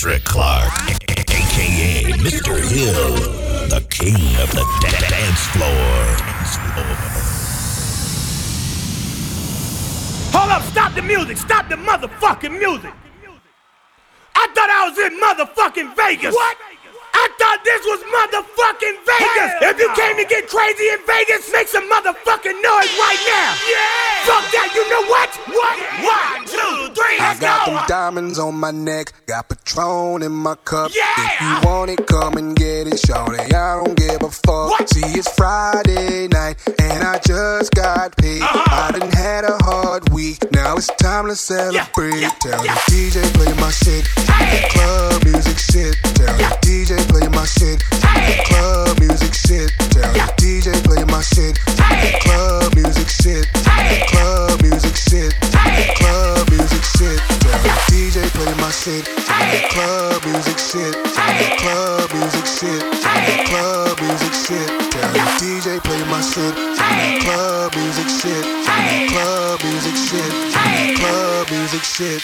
Patrick Clark, aka Mr. Hill, the king of the da- dance floor. Hold up, stop the music, stop the motherfucking music. I thought I was in motherfucking Vegas. What? I thought this was motherfucking Vegas. Hell if you no. came to get crazy in Vegas, make some motherfucking noise right now. Yeah. Fuck that. You know what? What? One, two, three. I got go. them diamonds on my neck, got Patron in my cup. Yeah! If you want it, come and get it, shorty. I don't fuck. What? See, it's Friday night, and I just got paid. Uh-huh. I done had a hard week, now it's time to celebrate. yeah, Tell yeah. the DJ play my shit, Hey! club music shit. Tell Yeah. the DJ play my shit, Hey! club music shit. Tell the DJ play my shit, Hey! club music shit, club music shit, my shit, Hey! club music shit, Hey! club music shit, Hey! club music shit. Tell the DJ play my shit, Hey! club music shit, Hey! club music shit, Hey! club music shit.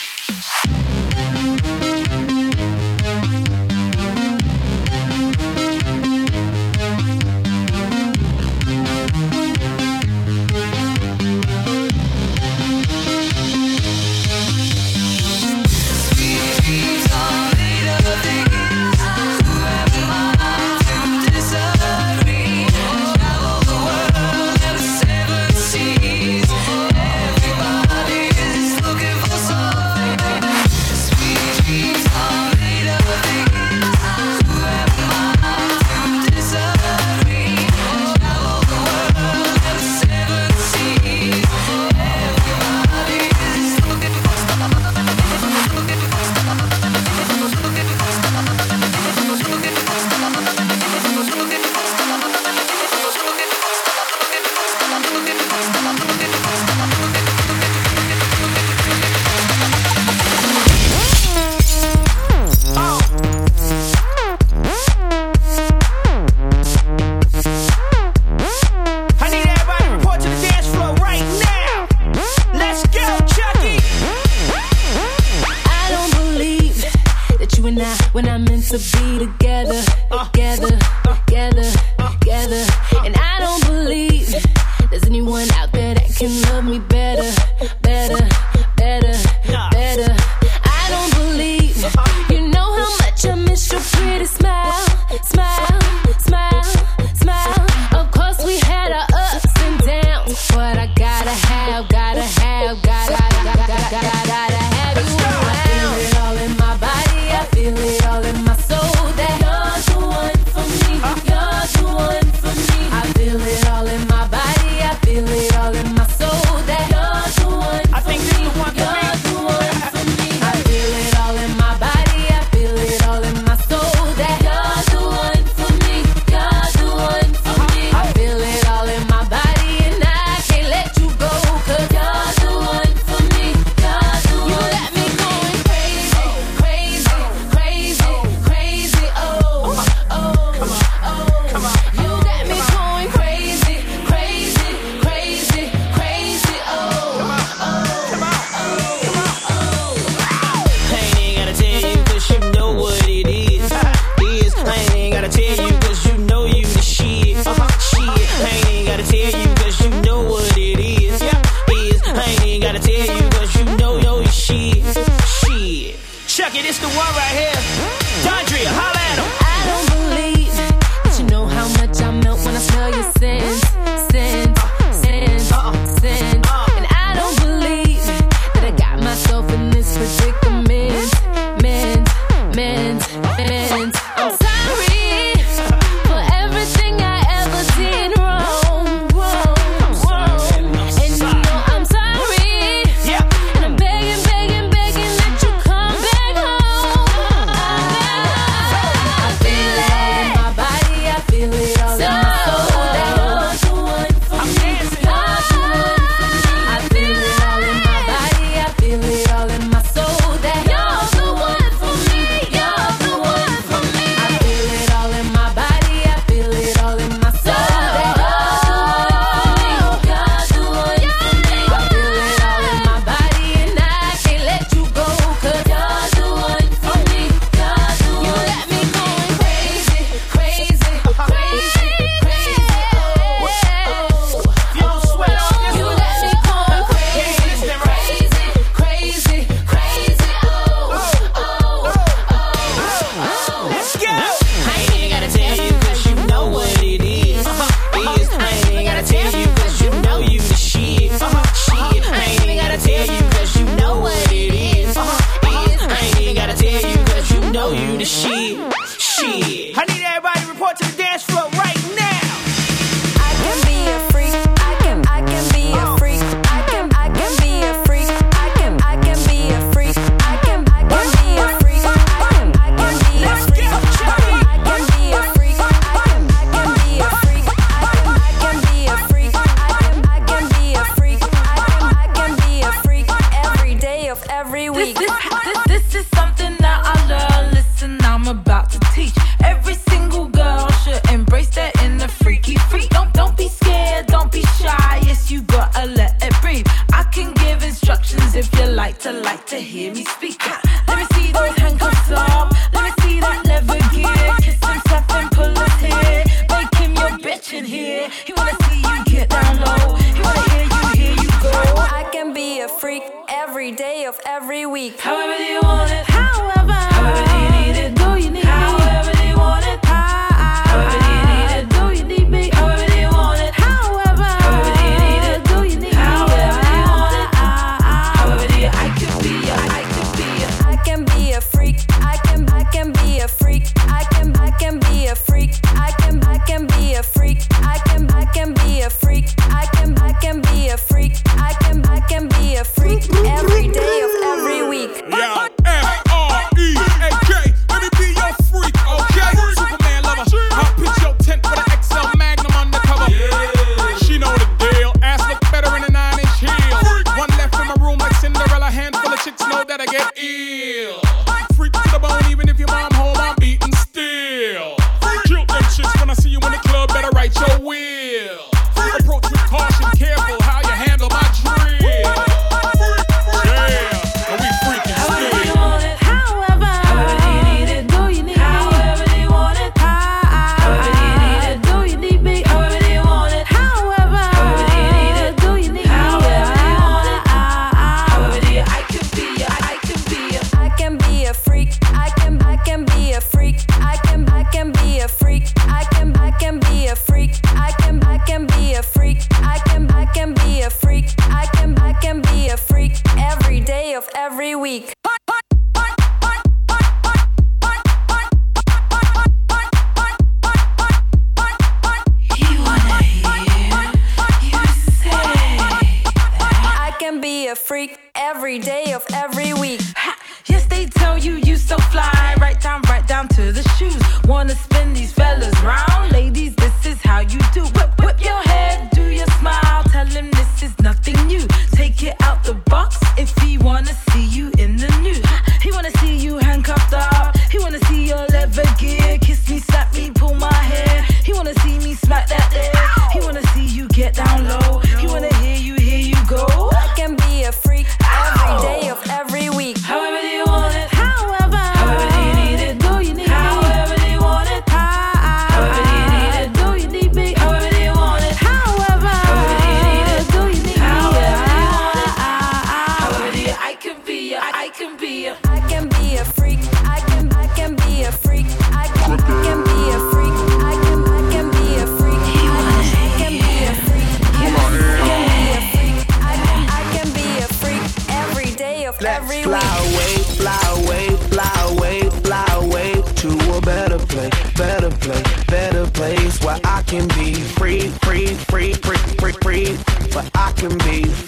better play, better place where I can be free, free, free, free, free, free, where I can be free.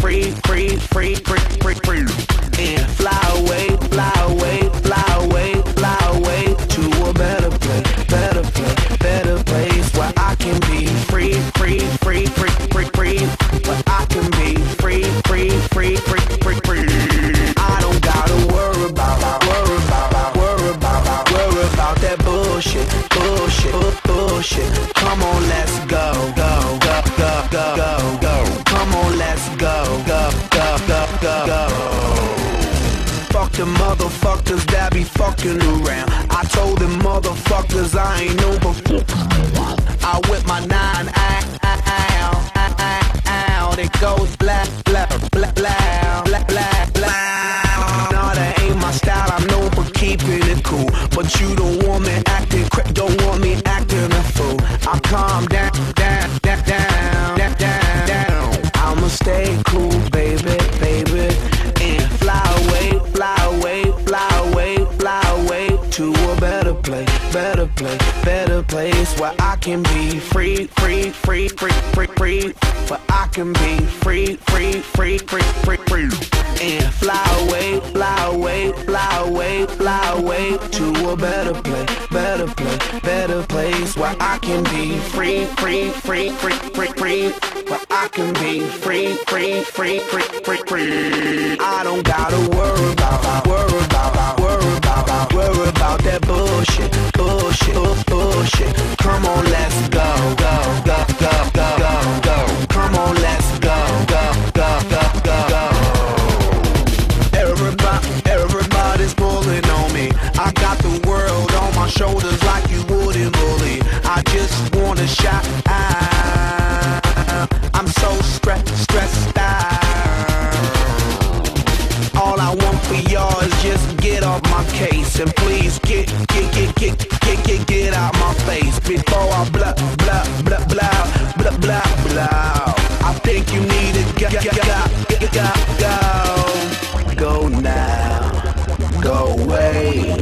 go, go, go, go now, go away,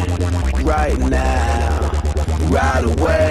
right now, right away.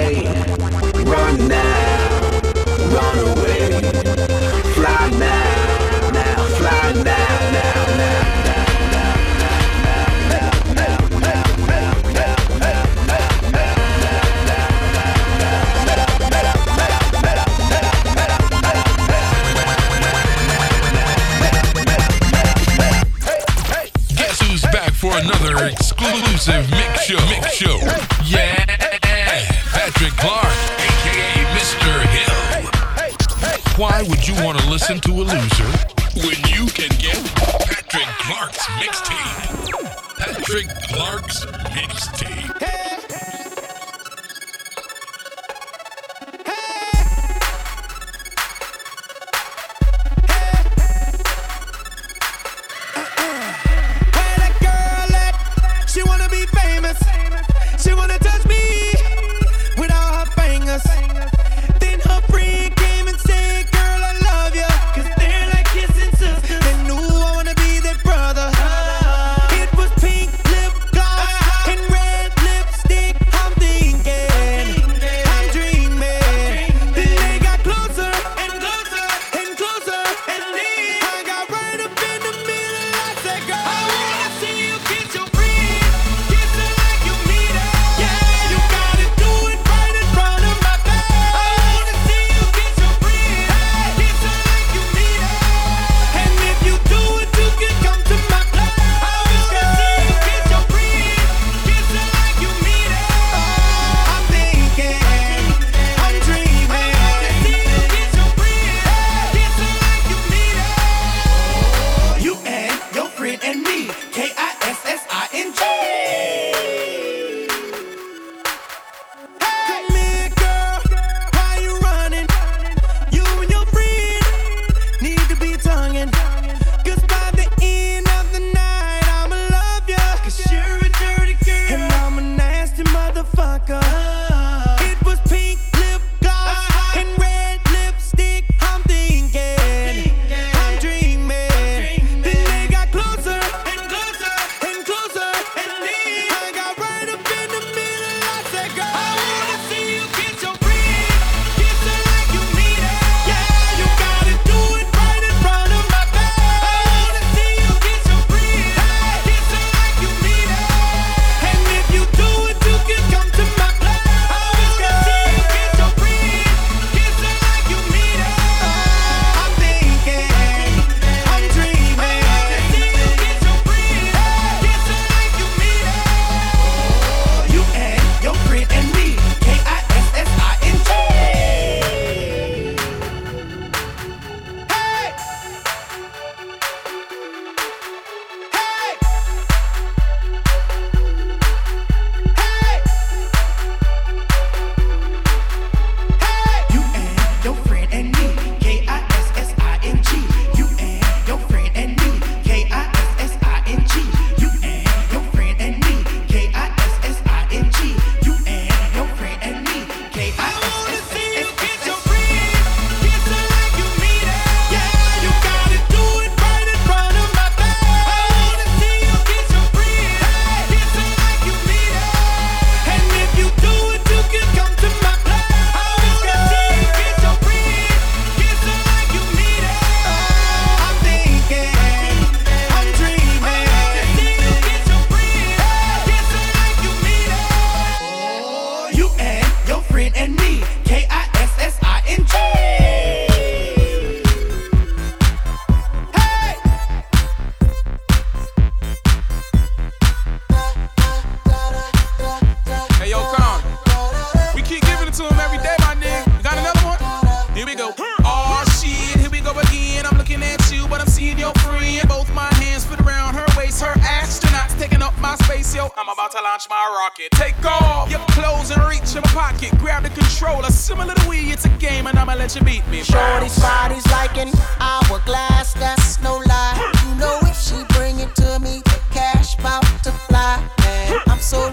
the Wii, it's a game, and I'ma let you beat me. Shorty's body's like an hourglass, that's no lie. You know if she bring it to me, the cash bout to fly. And I'm so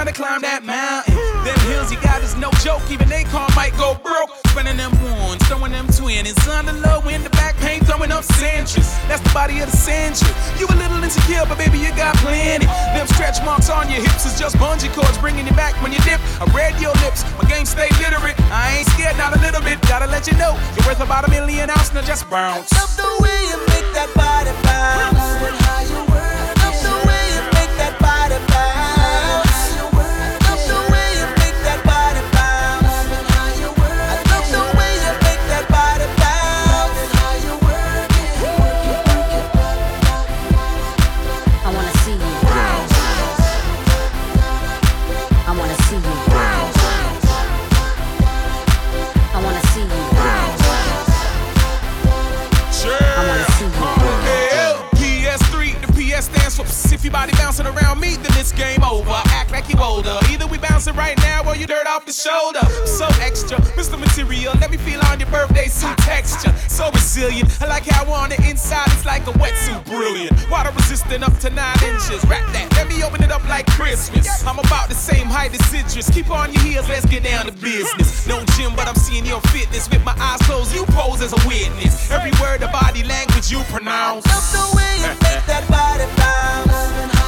trying to climb that mountain? Them hills you got is no joke. Even they car might go broke. Spinning them ones, throwing them twins. Under low in the back pain, throwing up centuries. That's the body of the century. You a little insecure, but baby, you got plenty. Them stretch marks on your hips is just bungee cords bringing you back when you dip. I read your lips, my game stay literate. I ain't scared, not a little bit. Gotta let you know, you're worth about a million ounce, now just bounce. Love the way you make that body bounce. How you work. It's game over. Act like you older. Either we bouncing right now or you dirt off the shoulder. So extra, Mr. Material, let me feel on your birthday suit texture. So resilient, I like how on the inside it's like a wetsuit. Brilliant, water resistant up to nine inches. Wrap that, let me open it up like Christmas. I'm about the same height as citrus. Keep on your heels, let's get down to business. No gym, but I'm seeing your fitness. With my eyes closed, you pose as a witness. Every word of body language you pronounce. Love the way you make that body bounce.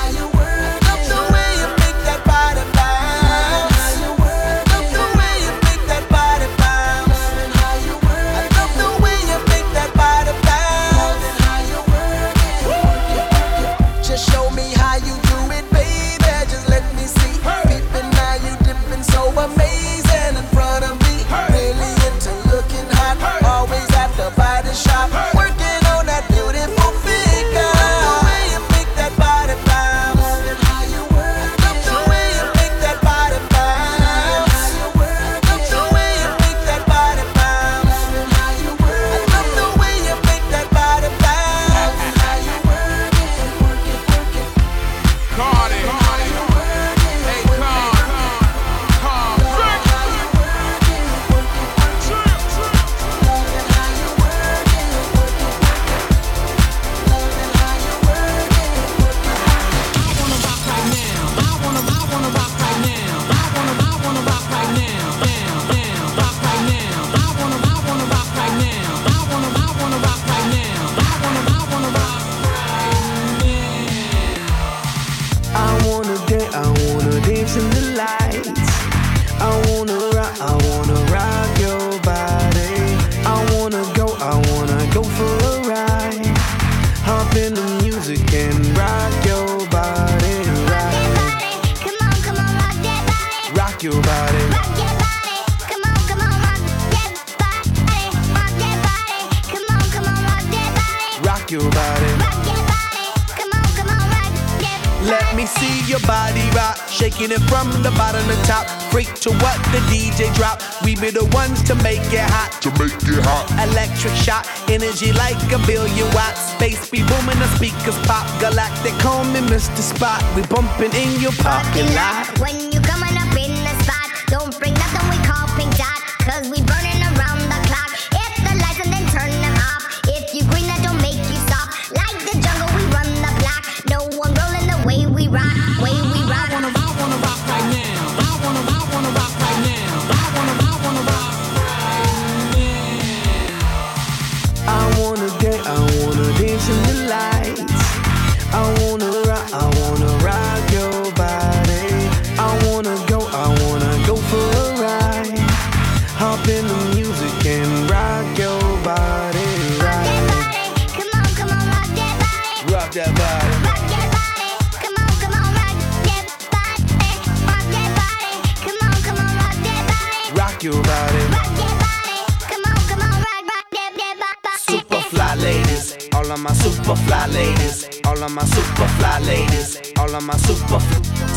My super fly ladies, all of my super,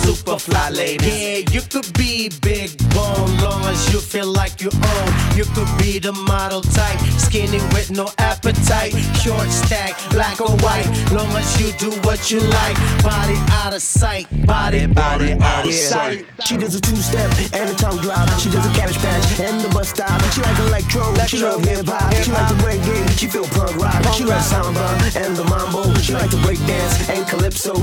super fly lady. Yeah, you could be big bone, long as you feel like you own. You could be the model type, skinny with no appetite. Short stack, black or white, long as you do what you like. Body out of sight, body, body out of sight. She does a two step and a tongue drop. She does a cabbage patch and the bus stop. She like electro, electro she love hip hop. She like the reggae, she feel punk rock. She like samba and the mambo. She like to break dance and calypso.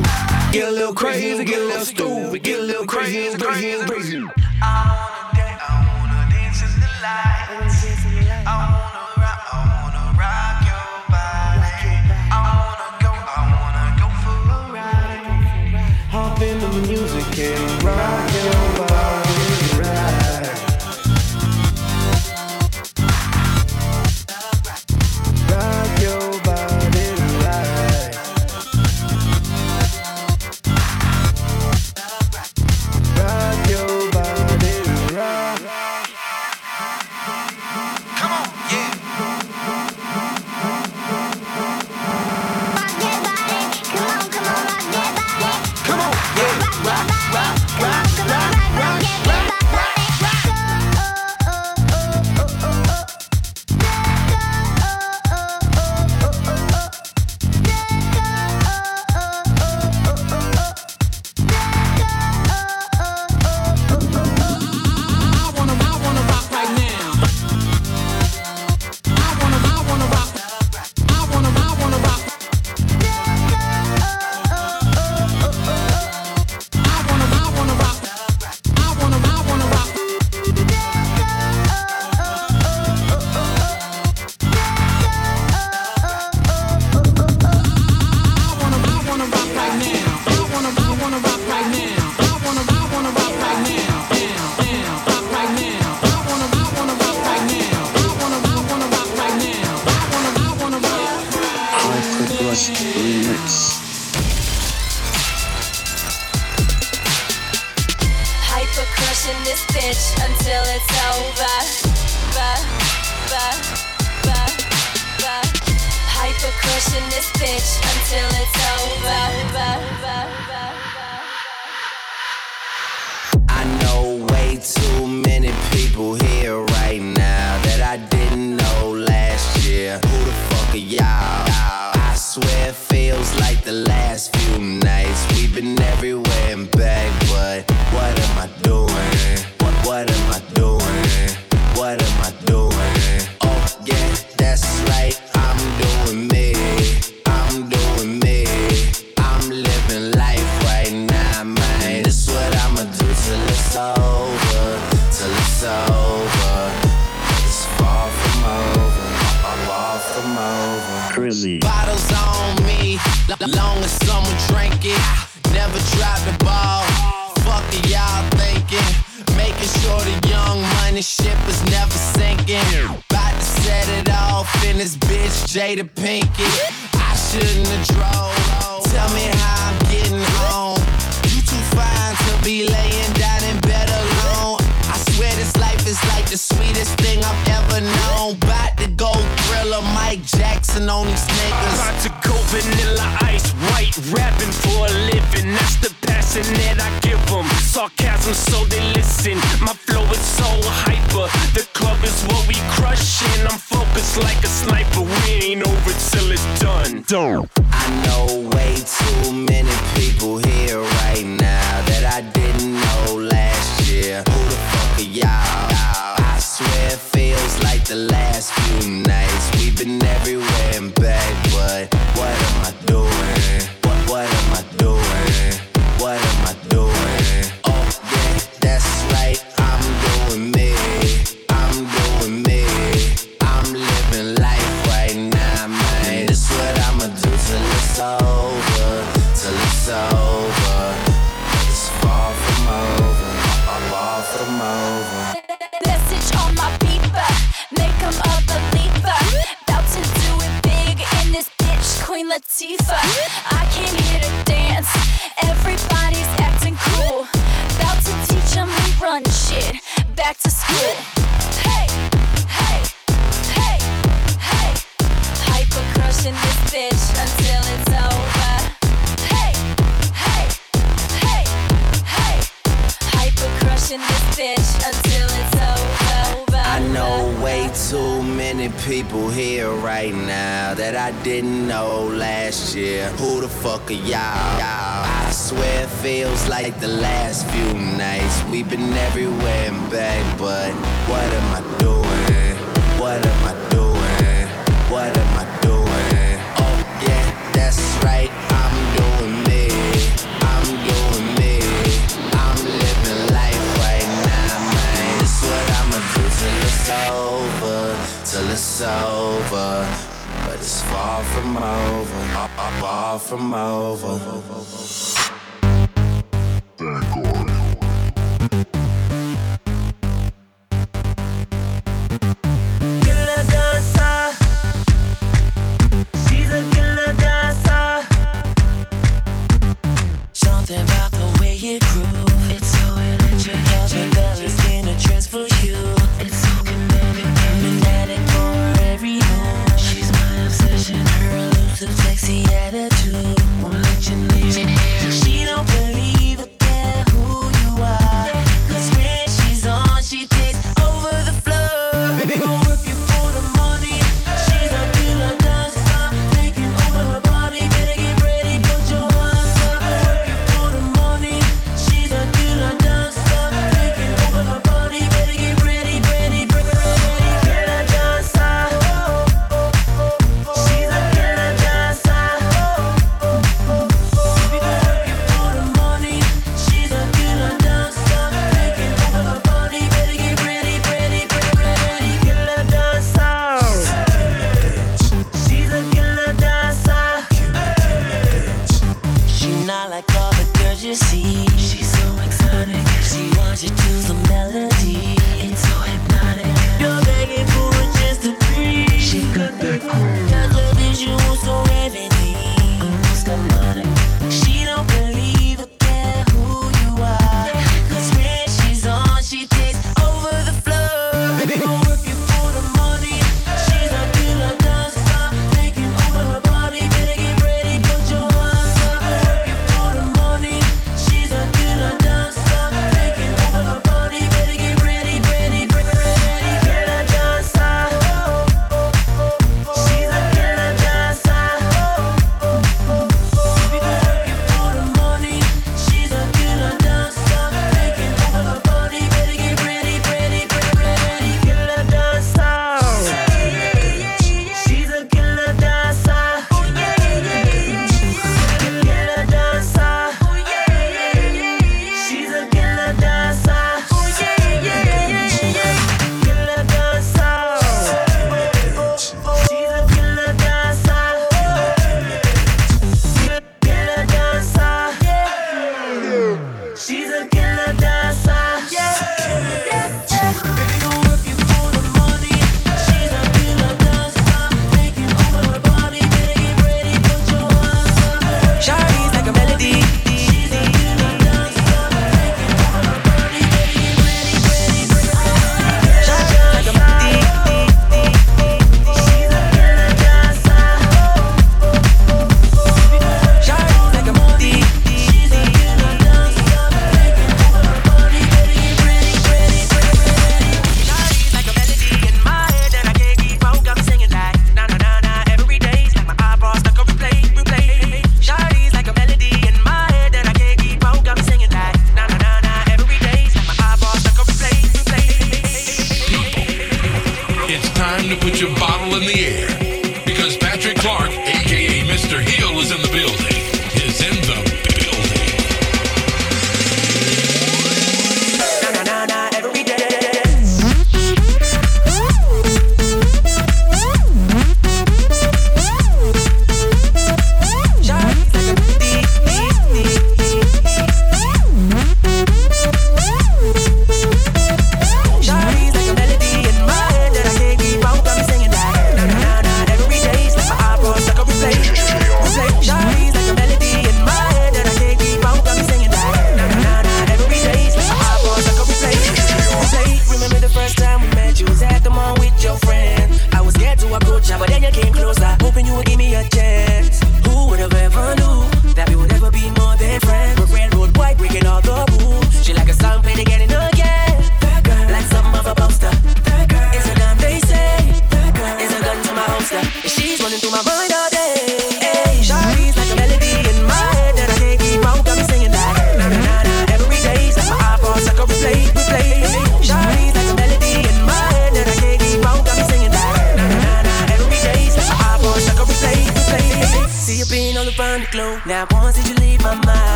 Yeah, little crazy, get a little stupid, get a little crazy, and crazy, and crazy. I wanna dance, I wanna dance in the.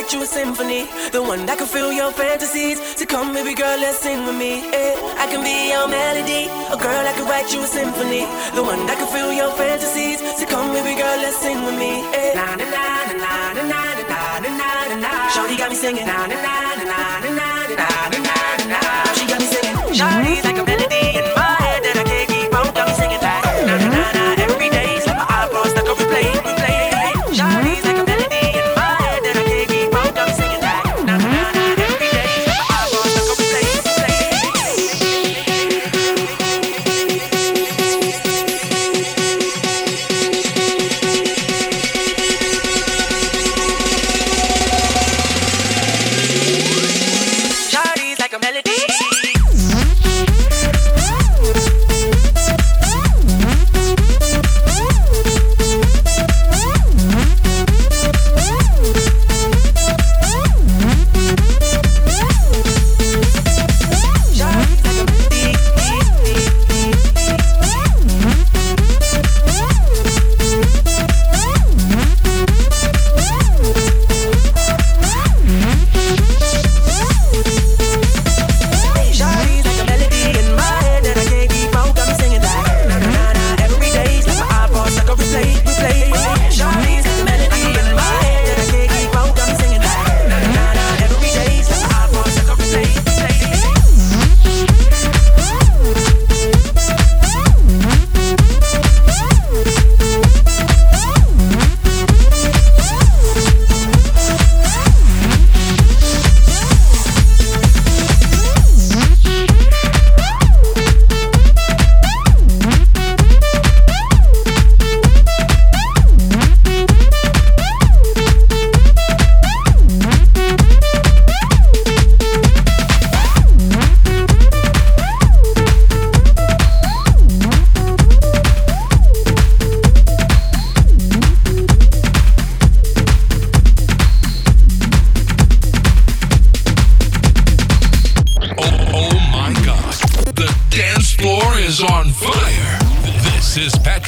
write you a symphony. The one that can fill your fantasies. So come, baby girl, let's sing with me. Yeah, I can be your melody. A girl, I can write you a symphony. The one that can fill your fantasies. So come, baby girl, let's sing with me. Na na na na na na na na na na. Shorty got me singing. Na na na na na na na na na. She got me singing. Shorty like a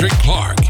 Patrick Clark.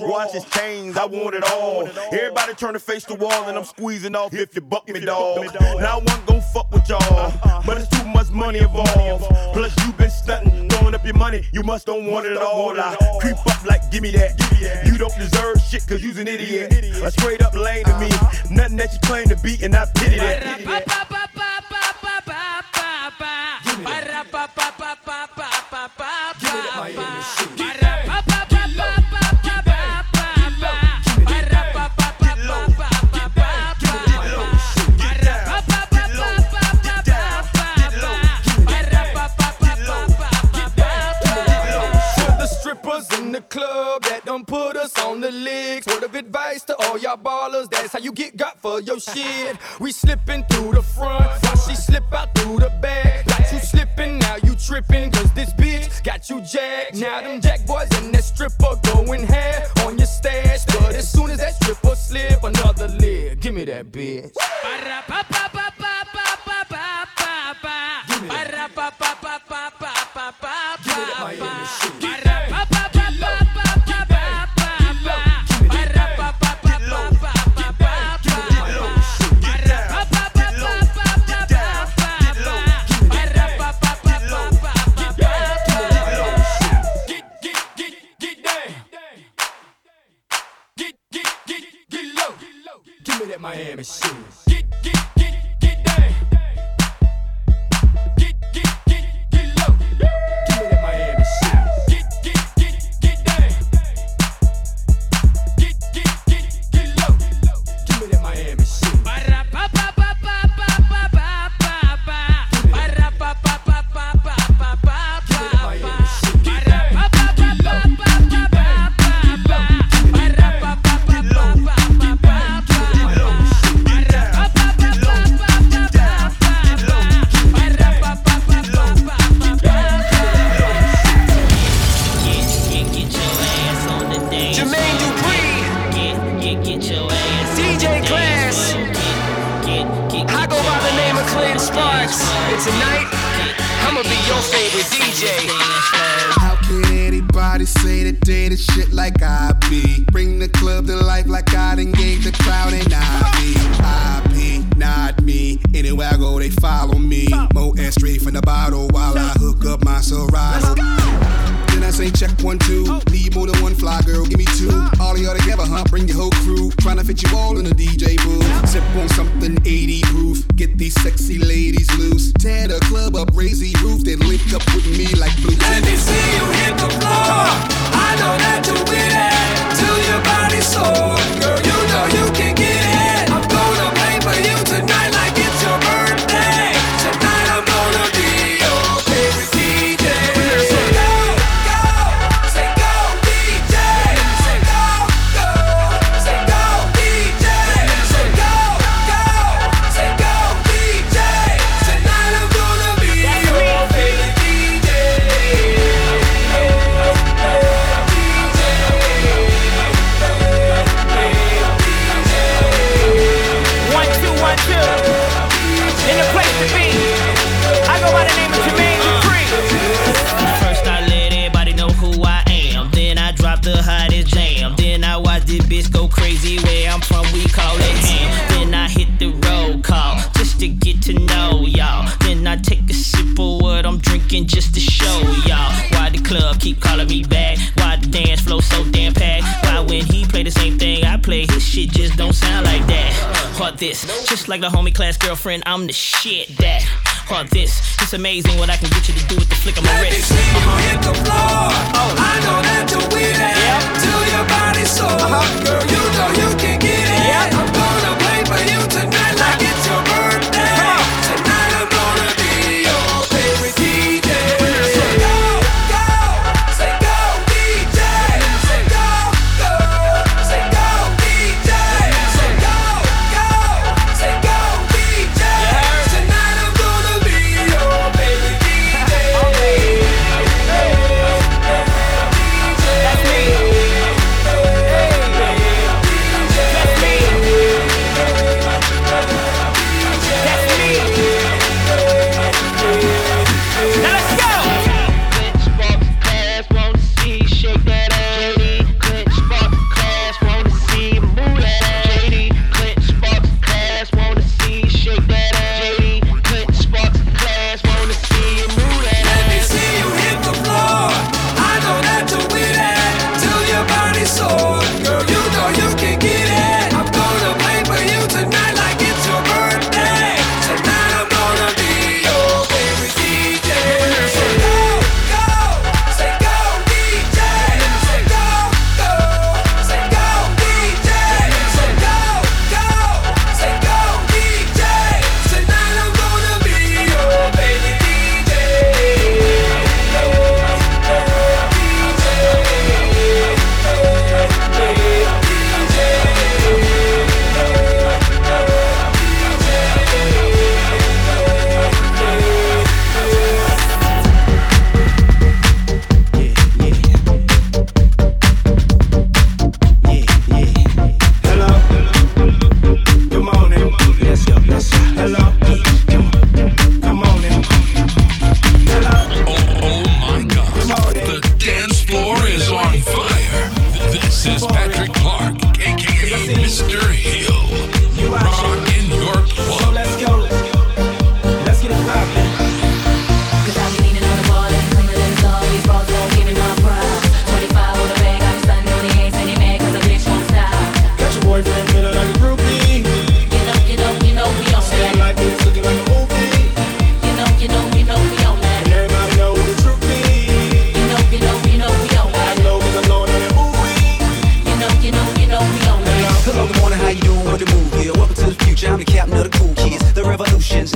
Withdrawal. Watch his chains, I want it all. Everybody turn to face the wall, and I'm squeezing off if you buck me, dog. Now I wasn't gon' fuck with y'all, but it's too much money involved. Plus you been stunting, throwing up your money, you must don't want it all. I creep up like give me that. You don't deserve shit cause you's an idiot. A straight up lame to me, nothing that you claim to be, and I pity that. For the legs. Word of advice to all y'all ballers, that's how you get got for your shit. We slipping through the front, while she slip out through the back. Got you slipping, now you tripping, cause this bitch got you jacked. Now them jack boys and that stripper going half on your stash. But as soon as that stripper slip, another leg. Give me that bitch. Me to day to shit like I be. Bring the club to life like I done gave the crowd and I be. Not me. Anywhere I go, they follow me. Mo and straight from the bottle while I hook up my Serato. Then I say check one, two. Need more than one fly girl. Give me party all together, huh? Bring your whole crew. Trying to fit you all in a DJ booth. Sip on something 80 proof. Get these sexy ladies loose. Tear the club up, raise the roof. Then link up with me like blue. Let me see you hit the floor. I know that you're be it Till your body's sore. Girl, you know you can get it. like the homie class girlfriend, I'm the shit that. all this, it's amazing what I can get you to do with the flick of my wrist. Uh-huh.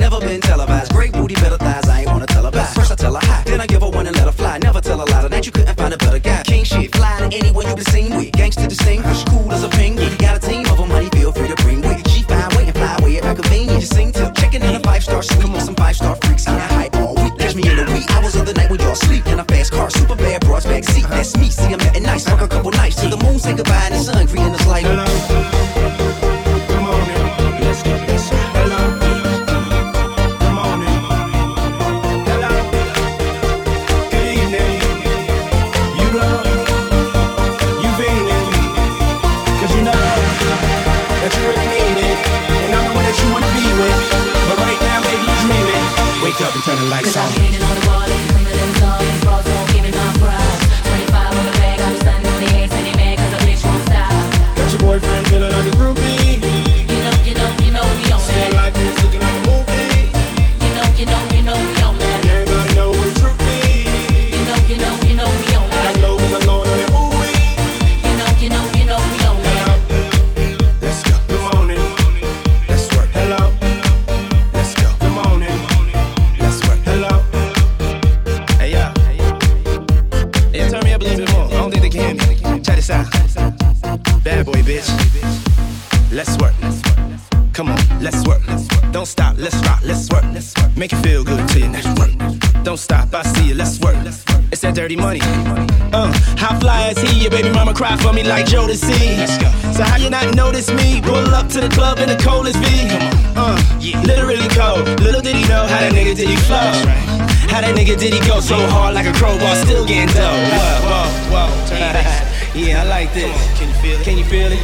never been televised. So hard like a crowbar, still getting dough. Whoa, whoa, whoa, turn your yeah, I like this. Can you feel it? Can you feel it?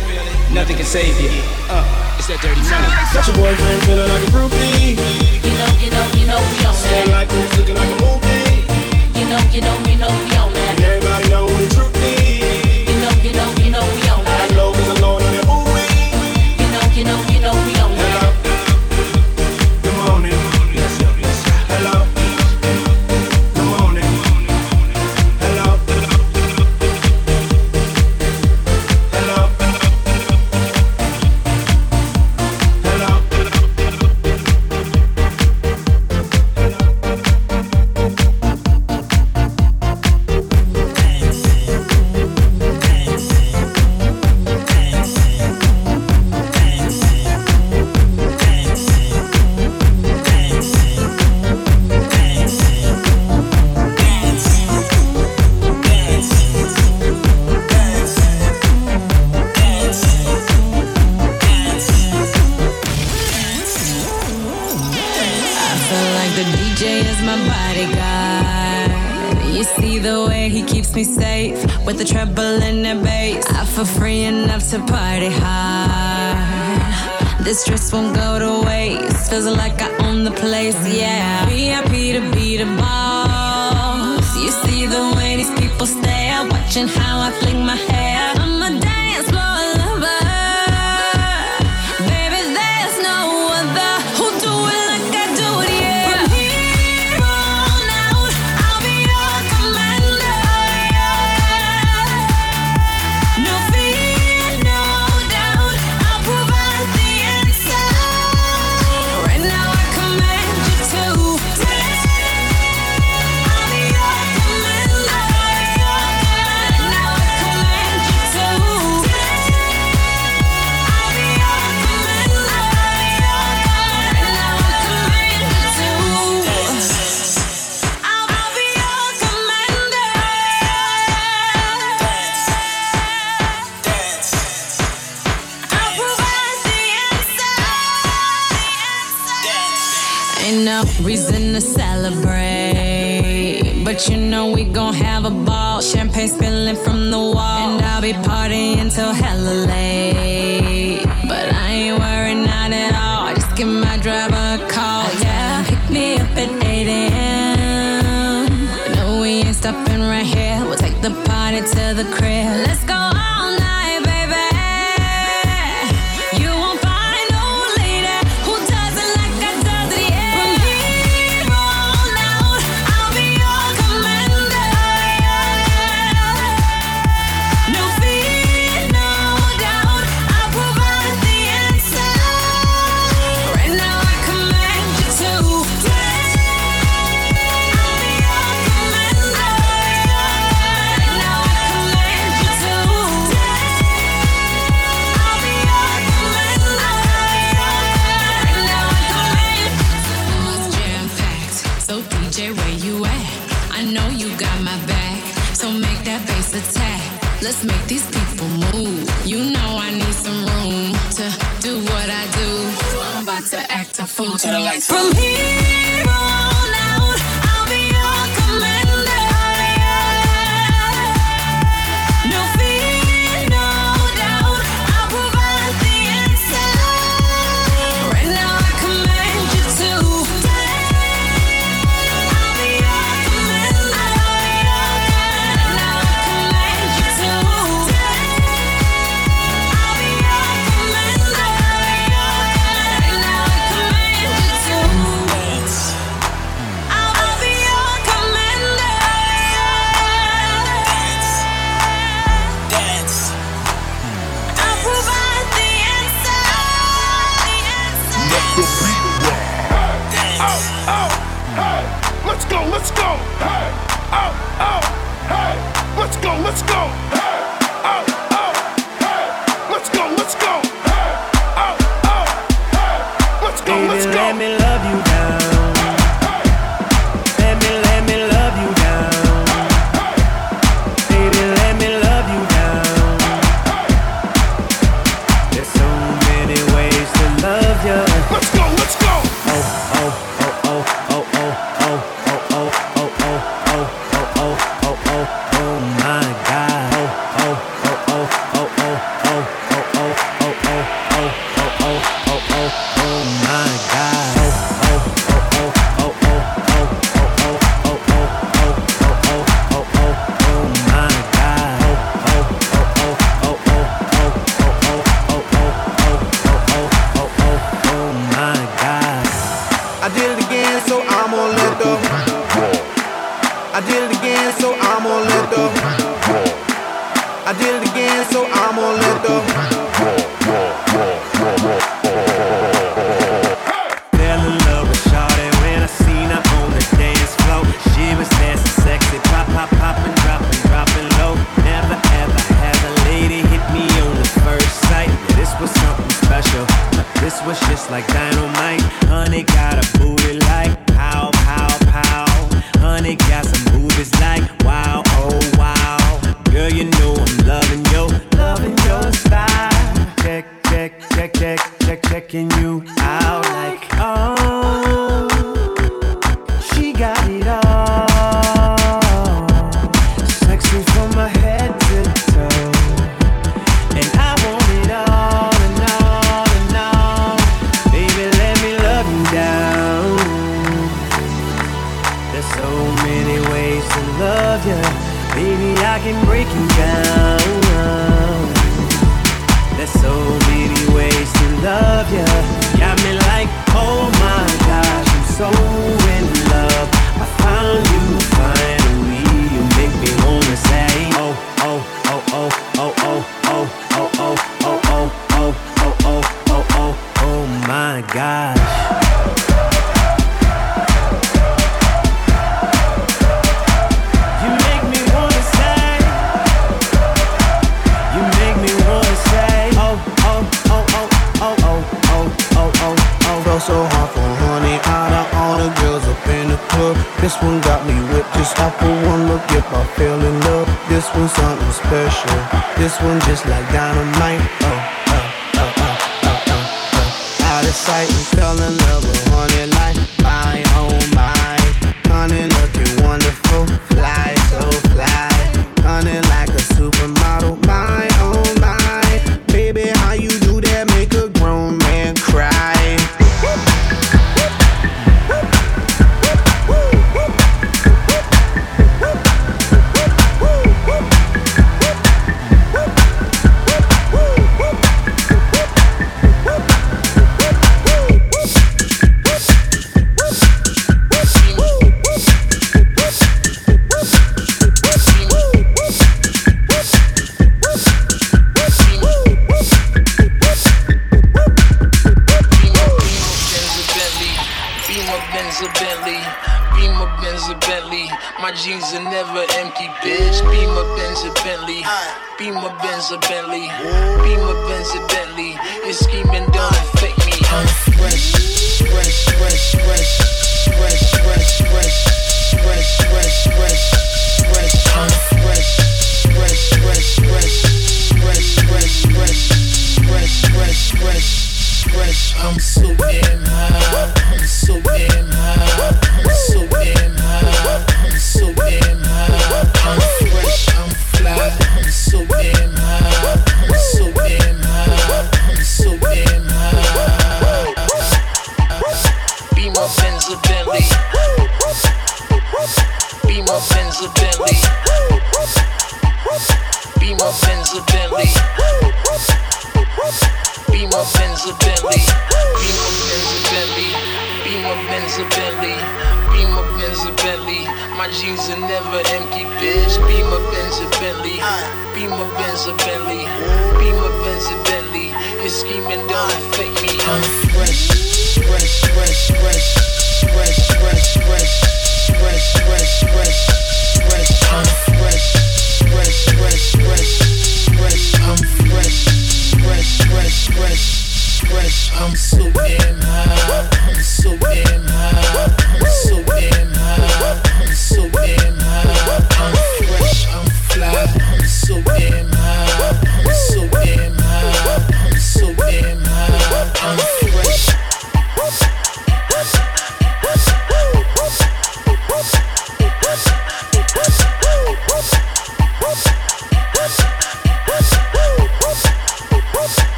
Nothing can save you. Uh, it's that dirty money. Got your boyfriend feeling like a groupie. You know, you know, you know we on that. Looking like this, looking like a movie. You know, you know.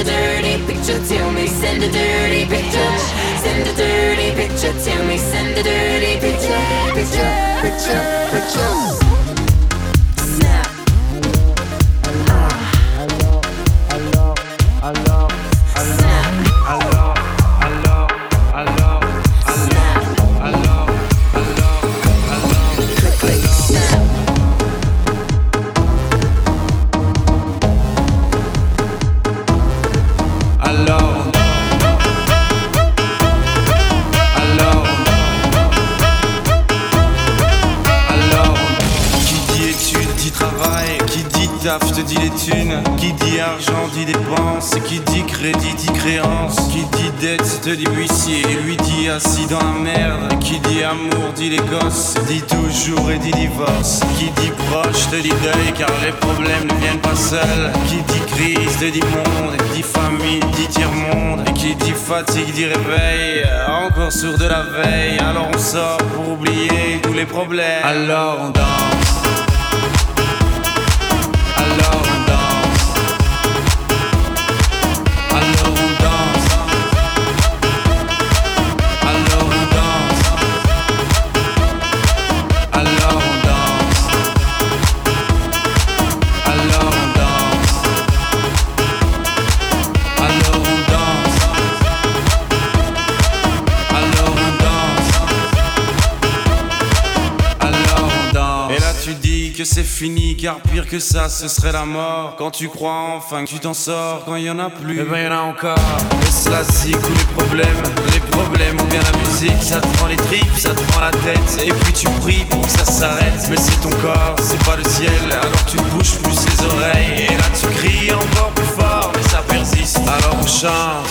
Send a dirty picture to me. Send a dirty picture. Send a dirty picture to me. Send a dirty picture. Picture, picture, picture. divorce dit toujours et dit divorce. Qui dit proche te dit deuil car les problèmes ne viennent pas seuls. Qui dit crise te dit monde, dit famine, dit tiers-monde. Et qui dit fatigue dit réveil, encore sourd de la veille. Alors on sort pour oublier tous les problèmes. Alors on danse. fini car pire que ça ce serait la mort. Quand tu crois enfin que tu t'en sors Quand il y en a plus, et ben y'en a encore. Laisse la zik ou les problèmes. Les problèmes ou bien la musique. Ça te prend les tripes, ça te prend la tête. Et puis tu pries pour que ça s'arrête. Mais c'est ton corps, c'est pas le ciel. Alors tu bouges plus les oreilles. Et là tu cries encore plus fort. Mais ça persiste, alors on change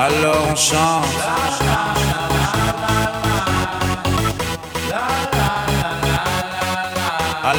Alors on chante.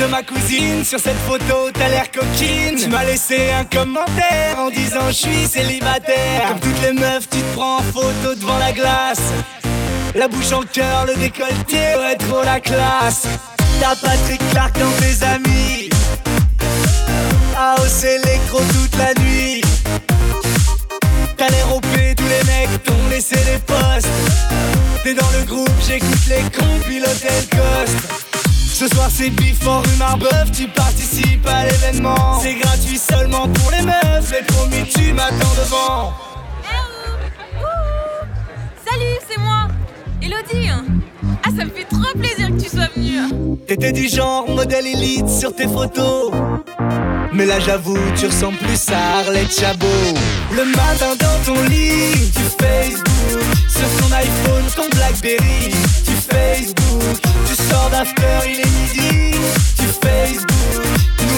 De ma cousine, sur cette photo t'as l'air coquine. Tu m'as laissé un commentaire en disant je suis célibataire. Comme toutes les meufs, tu te prends en photo devant la glace. La bouche en cœur, le décolleté, ouais, trop la classe. T'as Patrick Clark dans tes amis. House électro toute la nuit. T'as l'air tous les mecs t'ont laissé les postes. T'es dans le groupe, j'écoute les cons, pilote le coste. Ce soir c'est before une marbeuf, tu participes à l'événement. C'est gratuit seulement pour les meufs, mais promis tu m'attends devant. Salut, c'est moi, Elodie. Ah, ça me fait trop plaisir que tu sois venue. T'étais du genre modèle élite sur tes photos. Mais là j'avoue, tu ressembles plus à Arlette Chabot. Le matin dans ton lit, tu Facebook. Sur ton iPhone, ton Blackberry, Facebook. Tu sors d'after, il est midi, tu Facebook.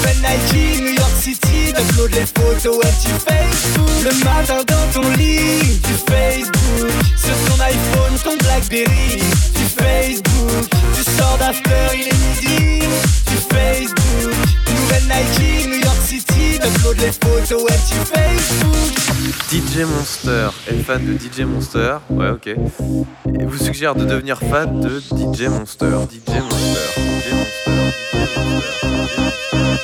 Nouvelle Nike, New York City, t'uploades les photos, tu Facebook. Le matin dans ton lit, tu Facebook. Sur ton iPhone, ton Blackberry, tu Facebook. Tu sors d'after, il est midi, tu Facebook. Nouvelle Nike, New York City, t'uploades les photos, tu Facebook. DJ Monster est fan de DJ Monster, ouais ok, et vous suggère de devenir fan de DJ Monster, DJ Monster, DJ Monster, Sur ton profil, c'est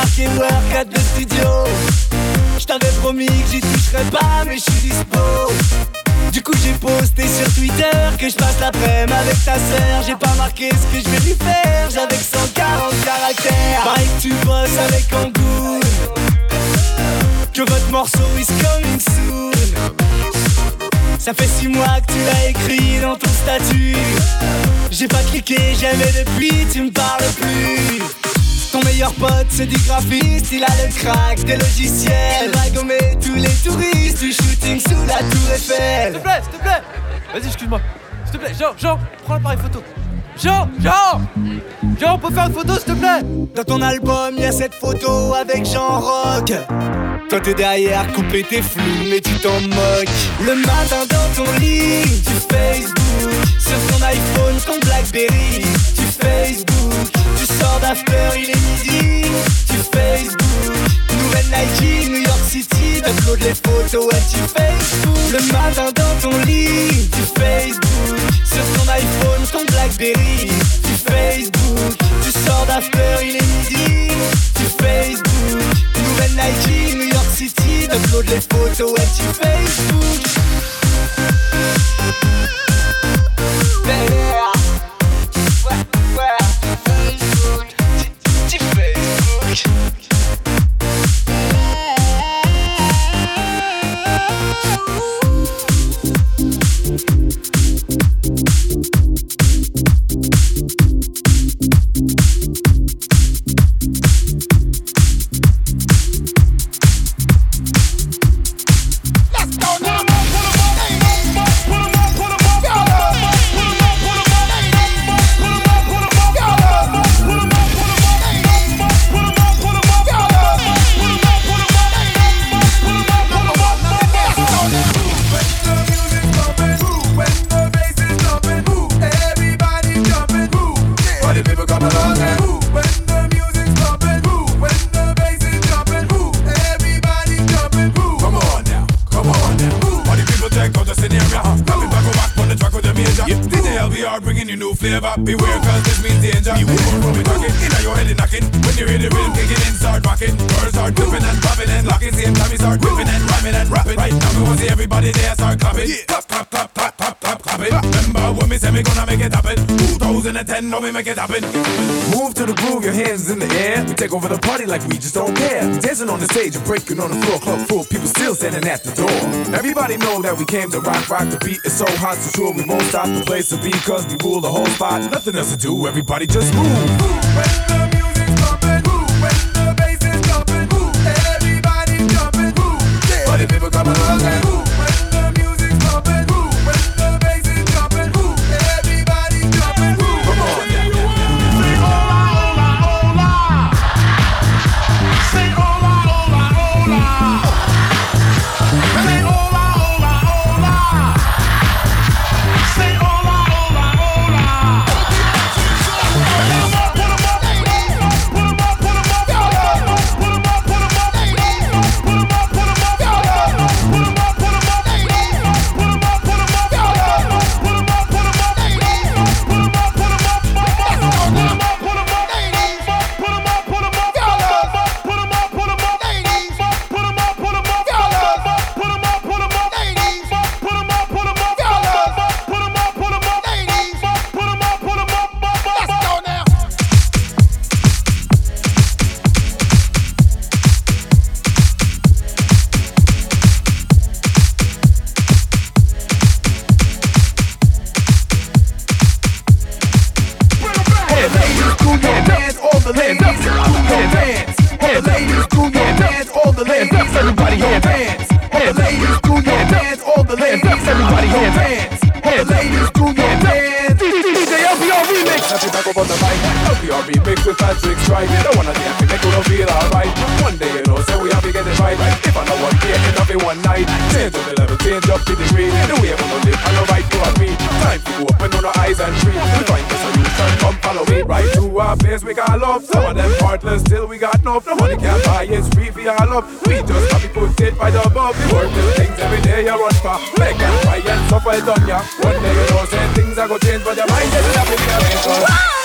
marqué workout de studio. Je t'avais promis que j'y toucherais pas, mais je suis dispo. Sur Twitter que je passe l'après-midi avec ta sœur. J'ai pas marqué ce que je vais lui faire, j'avais que 140 caractères. Pareil tu bosses avec Angoul. Que votre morceau is coming soon. Ça fait six mois que tu l'as écrit dans ton statut. J'ai pas cliqué jamais depuis, tu me parles plus. Ton meilleur pote c'est du graphiste, il a le crack des logiciels. Il va gommer tous les touristes du shooting sous la tour Eiffel. S'il te plaît, s'il te plaît Vas-y, excuse-moi. S'il te plaît, Jean, Jean, prends l'appareil photo. Jean, Jean Jean, on peut faire une photo, s'il te plaît? Dans ton album, y a cette photo avec Jean Rock. Toi t'es derrière, coupé tes flous, mais tu t'en moques. Le matin dans ton lit, tu Facebook. Sur ton iPhone, ton Blackberry, tu Facebook. Tu sors d'after, il est midi, tu Facebook. Nouvelle Nike, New York City, t'uploades les photos, ouais, tu Facebook. Le matin dans ton lit, tu Facebook. Sur ton iPhone, ton Blackberry, tu Facebook. Tu sors d'after, il est midi, tu Facebook. Nouvelle Nike, New York City, t'uploades les photos, ouais, tu Facebook. Facebook. Means danger. You won't from me talking, in your head and knocking. When you hear the rhythm kicking in, start rocking. Girls start flipping and popping and locking. Same time we start whipping and rhyming and rapping. Right now we want to see everybody there start clapping. Clap, clap, clap, clap, clap, clap, clapping. Remember when we say we gonna make it happen? 2010, now we make it happen. Move to the groove, your hands in the air. We take over the party like we just don't care. Dancing on the stage and breaking on the floor. Club full, people still standing at the door. Everybody know that we came to rock, rock. The beat is so hot, so sure we won't stop the place to be. Cause we rule the whole spot. Nothing else to do, everybody just move. When the music's pumping, who put it right above. The work the things every day you run for. Make and try and suffer it done ya. One day you know, say things are gonna change, but your mind is happy to change.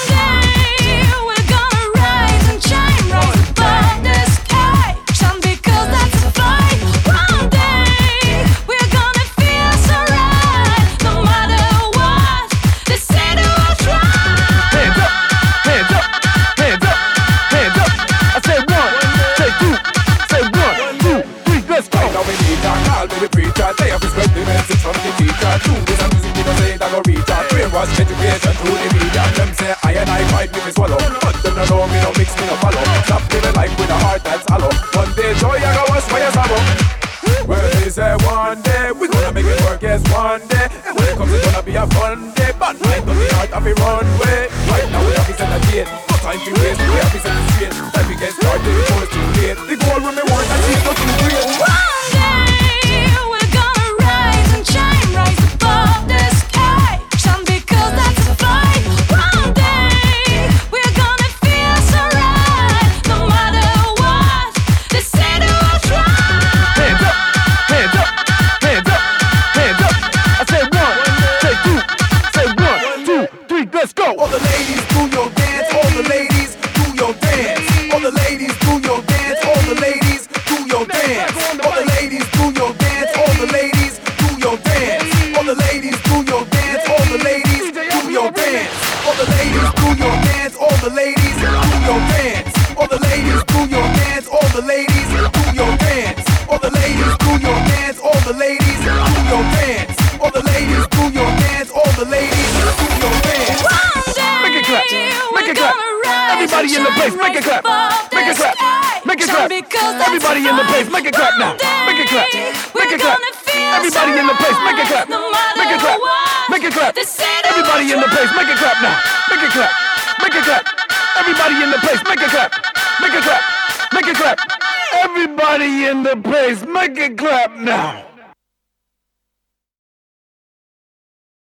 Brainwash education through the media. Them say I and I fight me, me swallow. But them no know me, no mix me, no follow. Stop living life with a heart that's hollow. One day joy, I go wash my sorrow. Well, they say one day we gonna make it work, yes, one day. And when it comes, it's gonna be a fun day. But mind on the heart of a runway. Right now we have to set the gate. No time to waste, we have to set the straight. In the place, make it clap now. Make it clap, make it clap. Everybody in the place, make it clap, make it clap, make it clap. Everybody in the place, make it clap now. Make it clap, make it clap. Everybody in the place, make it clap, make it clap, make it clap. Everybody in the place, make it clap now.